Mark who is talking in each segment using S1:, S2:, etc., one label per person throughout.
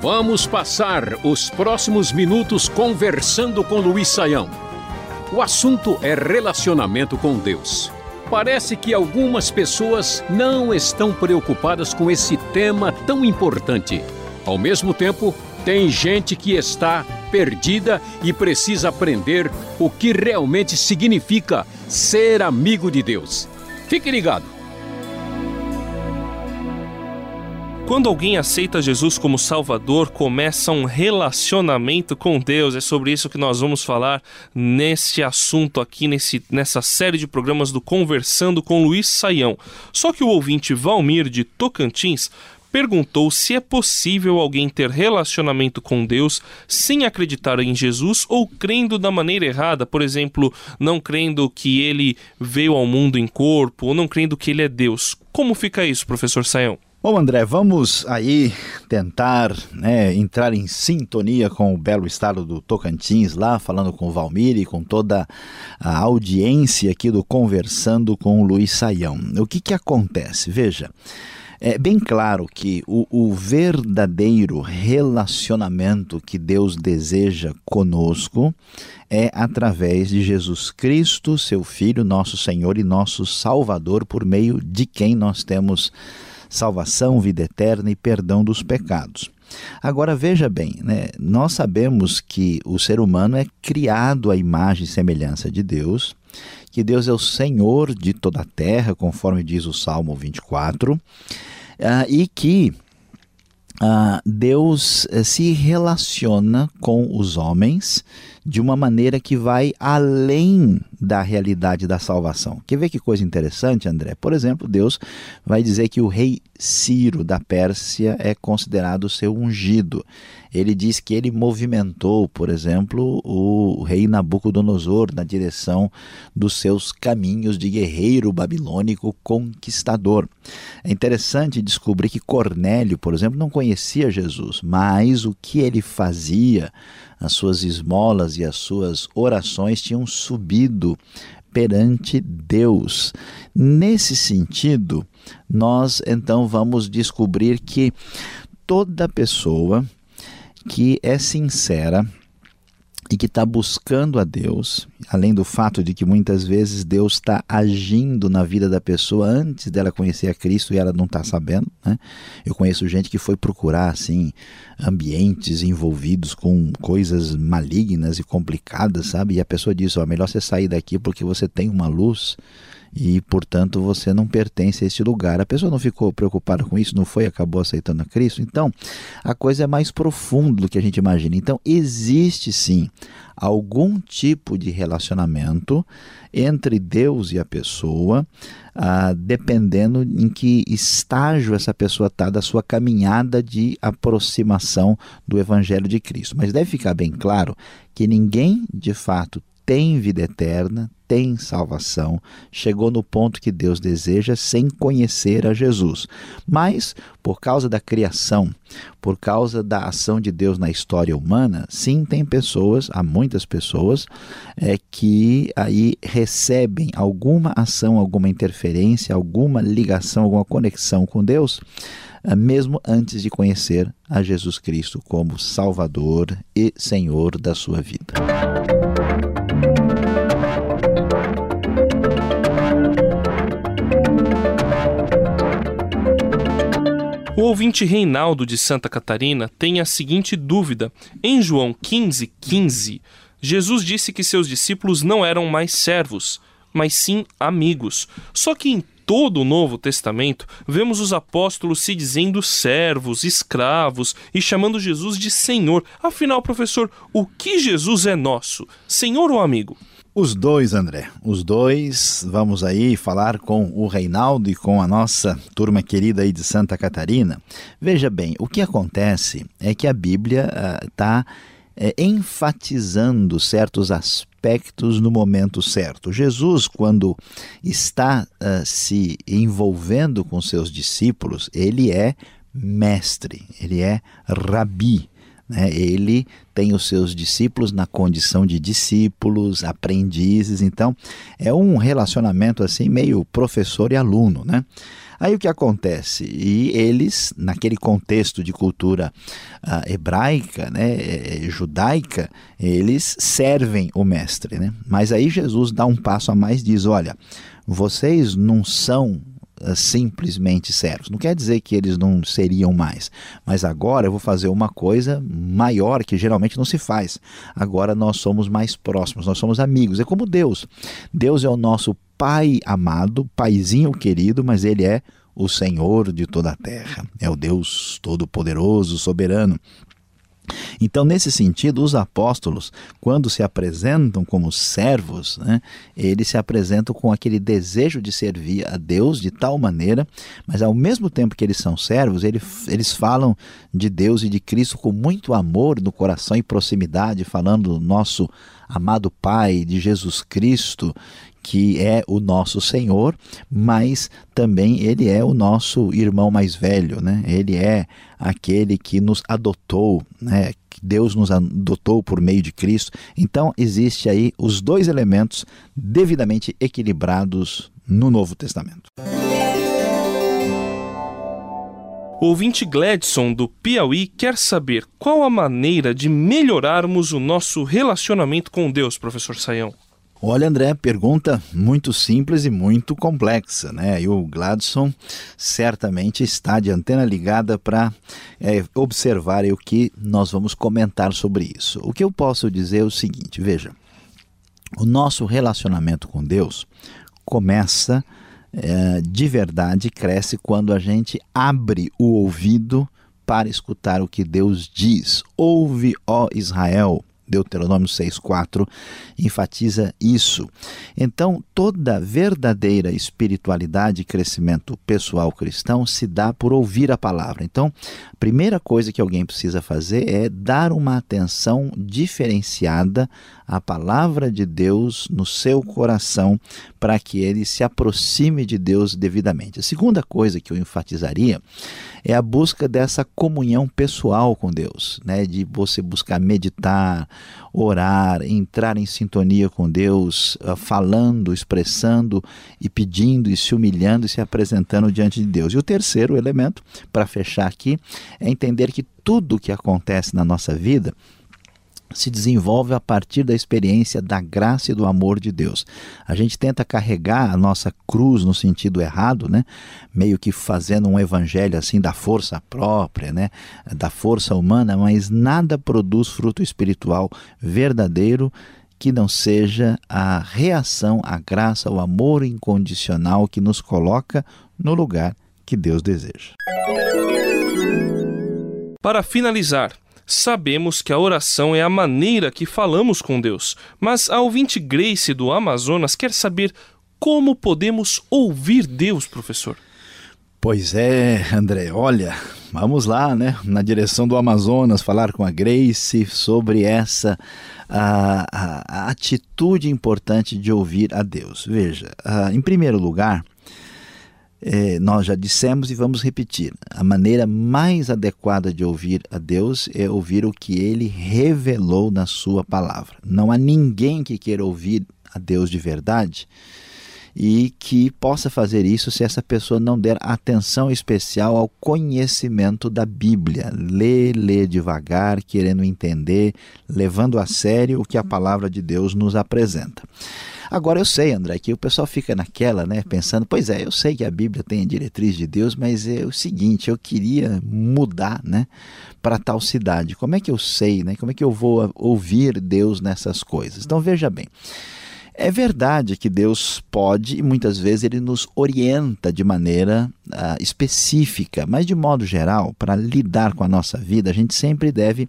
S1: Vamos passar os próximos minutos conversando com Luiz Saião. O assunto é relacionamento com Deus. Parece que algumas pessoas não estão preocupadas com esse tema tão importante. Ao mesmo tempo, tem gente que está perdida e precisa aprender o que realmente significa ser amigo de Deus. Fique ligado.
S2: Quando alguém aceita Jesus como Salvador, começa um relacionamento com Deus. É sobre isso que nós vamos falar nesse assunto aqui, nesse, nessa série de programas do Conversando com Luiz Saião. Só que o ouvinte Valmir de Tocantins perguntou se é possível alguém ter relacionamento com Deus sem acreditar em Jesus ou crendo da maneira errada, por exemplo, não crendo que ele veio ao mundo em corpo ou não crendo que ele é Deus. Como fica isso, professor Saião?
S3: Bom, André, vamos aí tentar né, entrar em sintonia com o belo estado do Tocantins, lá falando com o Valmir e com toda a audiência aqui do Conversando com o Luiz Saião. O que, que acontece? Veja, é bem claro que o, o verdadeiro relacionamento que Deus deseja conosco é através de Jesus Cristo, seu Filho, nosso Senhor e nosso Salvador, por meio de quem nós temos salvação, vida eterna e perdão dos pecados. Agora veja bem, né? nós sabemos que o ser humano é criado à imagem e semelhança de Deus, que Deus é o Senhor de toda a terra, conforme diz o Salmo 24, uh, ah, e que uh, Deus uh, se relaciona com os homens de uma maneira que vai além da realidade da salvação. Quer ver que coisa interessante, André? Por exemplo, Deus vai dizer que o rei Ciro da Pérsia é considerado seu ungido. Ele diz que ele movimentou, por exemplo, o rei Nabucodonosor na direção dos seus caminhos de guerreiro babilônico conquistador. É interessante descobrir que Cornélio, por exemplo, não conhecia Jesus, mas o que ele fazia as suas esmolas e as suas orações tinham subido perante Deus. Nesse sentido, nós então vamos descobrir que toda pessoa que é sincera e que está buscando a Deus, além do fato de que muitas vezes Deus está agindo na vida da pessoa antes dela conhecer a Cristo e ela não está sabendo. Né? Eu conheço gente que foi procurar assim ambientes envolvidos com coisas malignas e complicadas, sabe? E a pessoa diz: ó, melhor você sair daqui porque você tem uma luz e, portanto, você não pertence a este lugar. A pessoa não ficou preocupada com isso, não foi, acabou aceitando a Cristo. Então, a coisa é mais profunda do que a gente imagina. Então, existe sim algum tipo de relacionamento entre Deus e a pessoa, ah, dependendo em que estágio essa pessoa está da sua caminhada de aproximação do Evangelho de Cristo. Mas deve ficar bem claro que ninguém, de fato, tem vida eterna, tem salvação, chegou no ponto que Deus deseja sem conhecer a Jesus. Mas, por causa da criação, por causa da ação de Deus na história humana, sim, tem pessoas, há muitas pessoas, é, que aí recebem alguma ação, alguma interferência, alguma ligação, alguma conexão com Deus é, mesmo antes de conhecer a Jesus Cristo como Salvador e Senhor da sua vida.
S2: O ouvinte Reinaldo de Santa Catarina tem a seguinte dúvida. Em João 15, 15, Jesus disse que seus discípulos não eram mais servos, mas sim amigos. Só que em todo o Novo Testamento, vemos os apóstolos se dizendo servos, escravos e chamando Jesus de Senhor. Afinal, professor, o que Jesus é nosso? Senhor ou amigo?
S3: Os dois, André. Os dois. Vamos aí falar com o Reinaldo e com a nossa turma querida aí de Santa Catarina. Veja bem, o que acontece é que a Bíblia está. Uh, é, enfatizando certos aspectos no momento certo. Jesus, quando está uh, se envolvendo com seus discípulos, ele é mestre, ele é rabi. Né? Ele tem os seus discípulos na condição de discípulos, aprendizes, então é um relacionamento assim meio professor e aluno, né? Aí o que acontece? E eles, naquele contexto de cultura uh, hebraica, né, eh, judaica, eles servem o mestre. Né? Mas aí Jesus dá um passo a mais diz: olha, vocês não são simplesmente servos. Não quer dizer que eles não seriam mais, mas agora eu vou fazer uma coisa maior que geralmente não se faz. Agora nós somos mais próximos, nós somos amigos. É como Deus. Deus é o nosso Pai amado, Paizinho querido, mas Ele é o Senhor de toda a terra, é o Deus Todo-Poderoso, Soberano. Então, nesse sentido, os apóstolos, quando se apresentam como servos, né, eles se apresentam com aquele desejo de servir a Deus de tal maneira, mas ao mesmo tempo que eles são servos, eles, eles falam de Deus e de Cristo com muito amor no coração e proximidade, falando do nosso amado Pai, de Jesus Cristo, que é o nosso Senhor, mas também ele é o nosso irmão mais velho, né? Ele é aquele que nos adotou, né? Deus nos adotou por meio de Cristo. Então existe aí os dois elementos devidamente equilibrados no Novo Testamento.
S2: Ouvinte Gladson do Piauí quer saber qual a maneira de melhorarmos o nosso relacionamento com Deus, professor Saião.
S3: Olha, André, pergunta muito simples e muito complexa, né? E o Gladson certamente está de antena ligada para é, observar o que nós vamos comentar sobre isso. O que eu posso dizer é o seguinte: veja, o nosso relacionamento com Deus começa é, de verdade, cresce quando a gente abre o ouvido para escutar o que Deus diz. Ouve, ó Israel, Deuteronômio 6,4 enfatiza isso. Então, toda verdadeira espiritualidade e crescimento pessoal cristão se dá por ouvir a palavra. Então, a primeira coisa que alguém precisa fazer é dar uma atenção diferenciada à palavra de Deus no seu coração para que ele se aproxime de Deus devidamente. A segunda coisa que eu enfatizaria é a busca dessa comunhão pessoal com Deus, né? de você buscar meditar, orar, entrar em sintonia com Deus, ah, falando, expressando e pedindo e se humilhando e se apresentando diante de Deus. E o terceiro elemento, para fechar aqui, é entender que tudo o que acontece na nossa vida se desenvolve a partir da experiência da graça e do amor de Deus. A gente tenta carregar a nossa cruz no sentido errado, né? Meio que fazendo um evangelho assim da força própria, né? Da força humana, mas nada produz fruto espiritual verdadeiro que não seja a reação à graça, o amor incondicional que nos coloca no lugar que Deus deseja.
S2: Para finalizar, Sabemos que a oração é a maneira que falamos com Deus, mas a ouvinte Grace do Amazonas quer saber como podemos ouvir Deus, professor.
S3: Pois é, André, olha, vamos lá, né, na direção do Amazonas, falar com a Grace sobre essa a, a, a atitude importante de ouvir a Deus. Veja, a, em primeiro lugar, é, nós já dissemos e vamos repetir: a maneira mais adequada de ouvir a Deus é ouvir o que ele revelou na Sua palavra. Não há ninguém que queira ouvir a Deus de verdade e que possa fazer isso se essa pessoa não der atenção especial ao conhecimento da Bíblia. Lê, lê devagar, querendo entender, levando a sério o que a palavra de Deus nos apresenta. Agora eu sei, André, que o pessoal fica naquela, né, pensando, pois é, eu sei que a Bíblia tem a diretriz de Deus, mas é o seguinte, eu queria mudar, né, para tal cidade. Como é que eu sei, né? Como é que eu vou ouvir Deus nessas coisas? Então veja bem. É verdade que Deus pode e muitas vezes ele nos orienta de maneira uh, específica, mas de modo geral, para lidar com a nossa vida, a gente sempre deve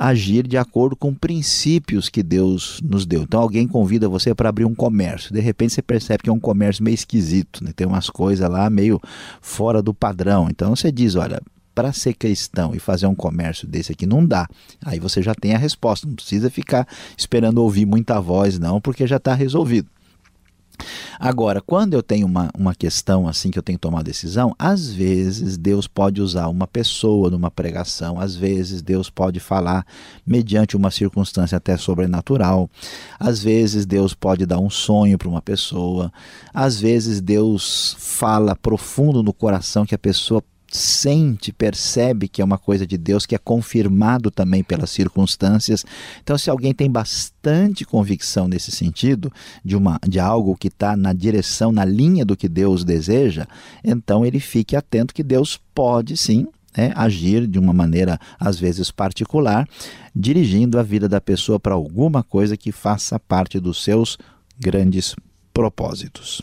S3: agir de acordo com princípios que Deus nos deu. Então alguém convida você para abrir um comércio, de repente você percebe que é um comércio meio esquisito, né? tem umas coisas lá meio fora do padrão. Então você diz, olha, para ser cristão e fazer um comércio desse aqui não dá. Aí você já tem a resposta, não precisa ficar esperando ouvir muita voz não, porque já está resolvido. Agora, quando eu tenho uma, uma questão assim que eu tenho que tomar decisão, às vezes Deus pode usar uma pessoa numa pregação, às vezes Deus pode falar mediante uma circunstância até sobrenatural, às vezes Deus pode dar um sonho para uma pessoa, às vezes Deus fala profundo no coração que a pessoa sente, percebe que é uma coisa de Deus, que é confirmado também pelas circunstâncias. Então, se alguém tem bastante convicção nesse sentido, de, uma, de algo que está na direção, na linha do que Deus deseja, então ele fique atento que Deus pode sim é, agir de uma maneira, às vezes, particular, dirigindo a vida da pessoa para alguma coisa que faça parte dos seus grandes propósitos.